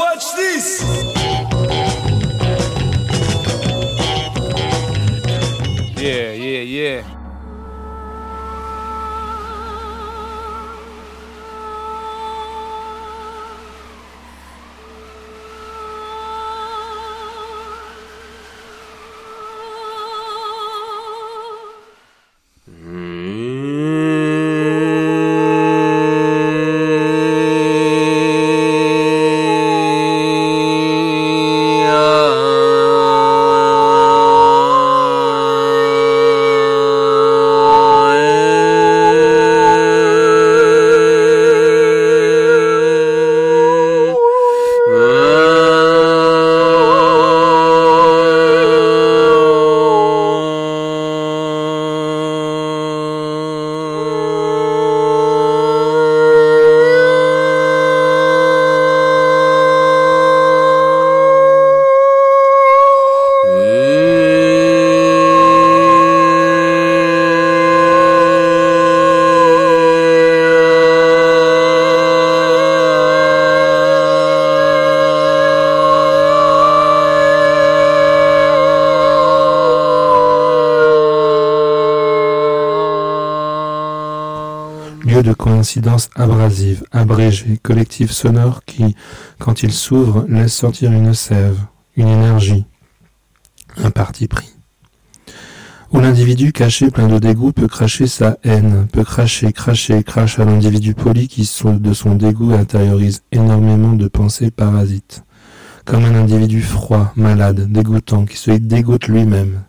Watch this! Lieu de coïncidence abrasive, abrégé, collectif sonore qui, quand il s'ouvre, laisse sortir une sève, une énergie, un parti pris. Où l'individu caché plein de dégoût peut cracher sa haine, peut cracher, cracher, crache à l'individu poli qui de son dégoût intériorise énormément de pensées parasites. Comme un individu froid, malade, dégoûtant, qui se dégoûte lui-même.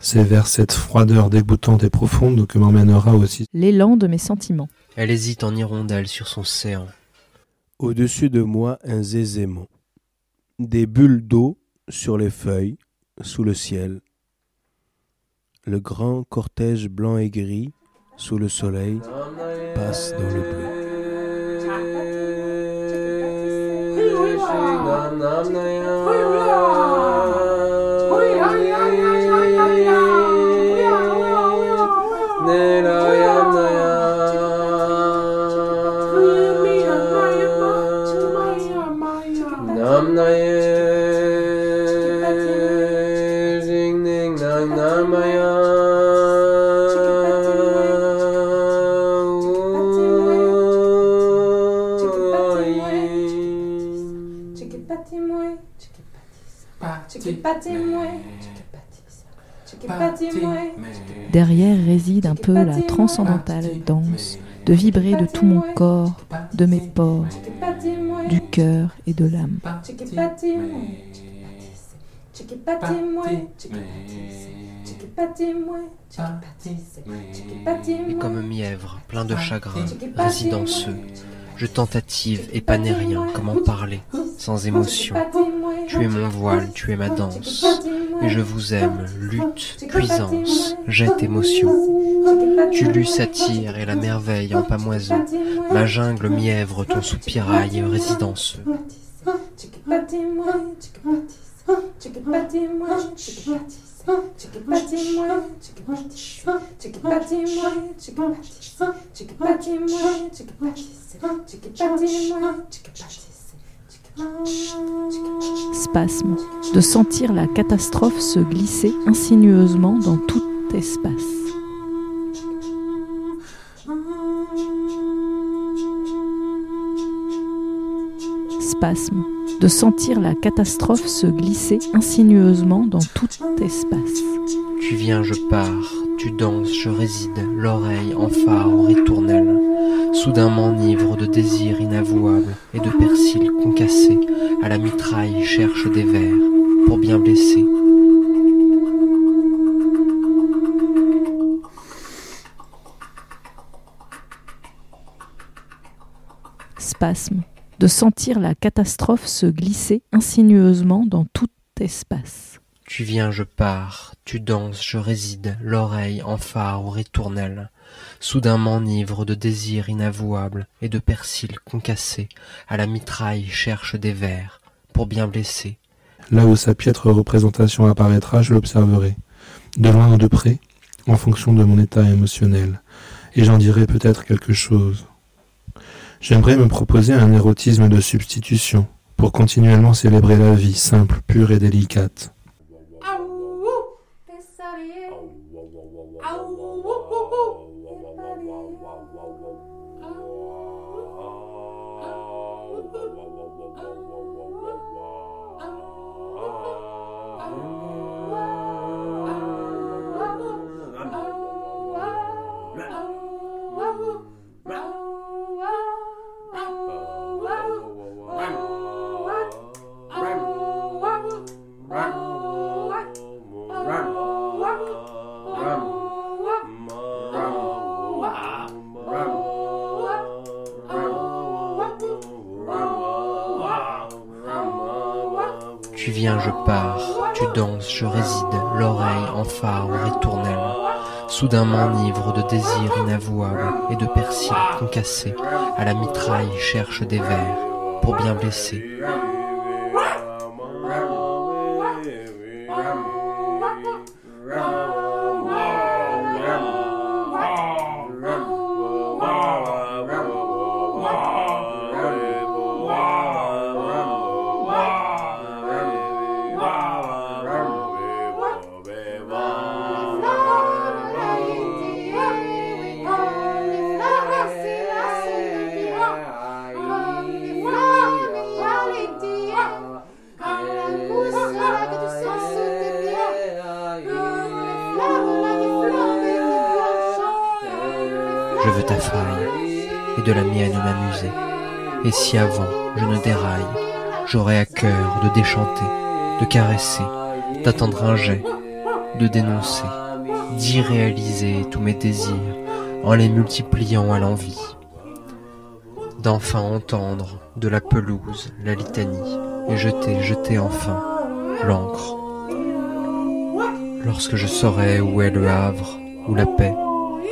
C'est vers cette froideur dégoûtante et profonde que m'emmènera aussi L'élan de mes sentiments. Elle hésite en hirondelle sur son séant. Au-dessus de moi, un zézément. Des bulles d'eau sur les feuilles, sous le ciel. Le grand cortège blanc et gris, sous le soleil, passe dans le bleu. Derrière réside un peu la transcendantale danse de vibrer de tout mon corps, de mes pores, du cœur et de l'âme. Et comme mièvre, plein de chagrin, résidanceux, je tentative et pas rien, comment parler, sans émotion. Tu es mon voile, tu es ma danse, et je vous aime, lutte, puissance, jette émotion. Tu lus satire et la merveille en pamoison, ma jungle mièvre, ton soupirail résidanceux. Spasme, de sentir la catastrophe se glisser insinueusement dans tout espace. Spasme, de sentir la catastrophe se glisser insinueusement dans tout espace. Tu viens, je pars, tu danses, je réside, l'oreille en phare aux ritournelles. Soudain m'enivre de désirs inavouables et de persil concassés, à la mitraille cherche des vers pour bien blesser. Spasme, de sentir la catastrophe se glisser insinueusement dans tout espace. Tu viens, je pars, tu danses, je réside, l'oreille en phare aux ritournelles. Soudain m'enivre de désirs inavouables et de persil concassés, à la mitraille cherche des vers pour bien blesser. Là où sa piètre représentation apparaîtra, je l'observerai, de loin ou de près, en fonction de mon état émotionnel, et j'en dirai peut-être quelque chose. J'aimerais me proposer un érotisme de substitution, pour continuellement célébrer la vie simple, pure et délicate. Tu viens, je pars, tu danses, je réside, l'oreille en phare ou ritournelle. Soudain m'enivre de désirs inavouables et de persil concassés. À la mitraille cherche des vers pour bien blesser. Je veux ta faille et de la mienne m'amuser. Et si avant je ne déraille, j'aurais à cœur de déchanter, de caresser, d'attendre un jet, de dénoncer, d'irréaliser tous mes désirs en les multipliant à l'envie, d'enfin entendre de la pelouse la litanie et jeter, jeter enfin l'encre. Lorsque je saurai où est le havre, où la paix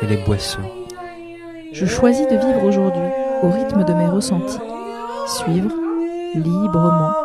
et les boissons, Je choisis de vivre aujourd'hui au rythme de mes ressentis. Suivre librement.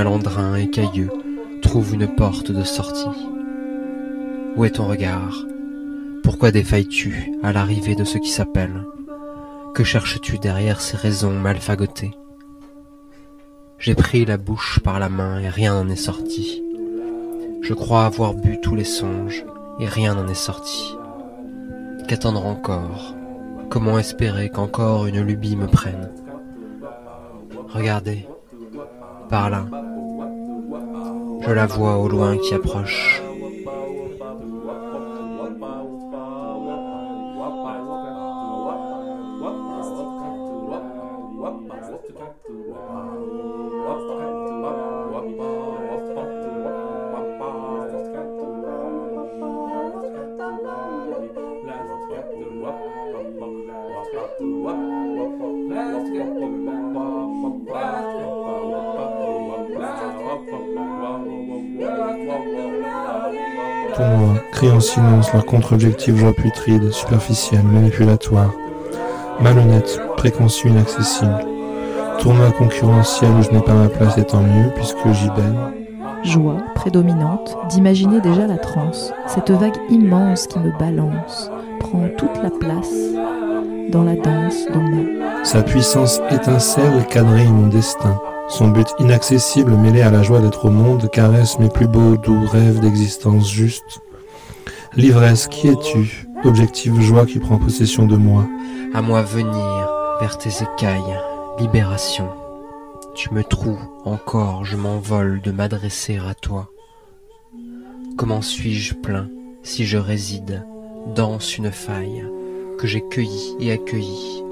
Malandrins et cailleux trouvent une porte de sortie. Où est ton regard? Pourquoi défailles-tu à l'arrivée de ce qui s'appelle? Que cherches-tu derrière ces raisons mal fagotées J'ai pris la bouche par la main et rien n'en est sorti. Je crois avoir bu tous les songes et rien n'en est sorti. Qu'attendre encore? Comment espérer qu'encore une lubie me prenne? Regardez, par là, je la vois au loin qui approche. En silence leur contre-objectif joie putride, superficielle, manipulatoire, malhonnête, préconçue, inaccessible. Tournoi concurrentiel où je n'ai pas ma place et tant mieux puisque j'y baigne. Joie prédominante d'imaginer déjà la transe, cette vague immense qui me balance, prend toute la place dans la danse de moi. Sa puissance étincelle quadrille mon destin. Son but inaccessible mêlé à la joie d'être au monde caresse mes plus beaux doux rêves d'existence juste. L'ivresse, qui es-tu? Objective joie qui prend possession de moi. À moi venir vers tes écailles, libération. Tu me trouves encore, je m'envole de m'adresser à toi. Comment suis-je plein si je réside dans une faille que j'ai cueillie et accueillie?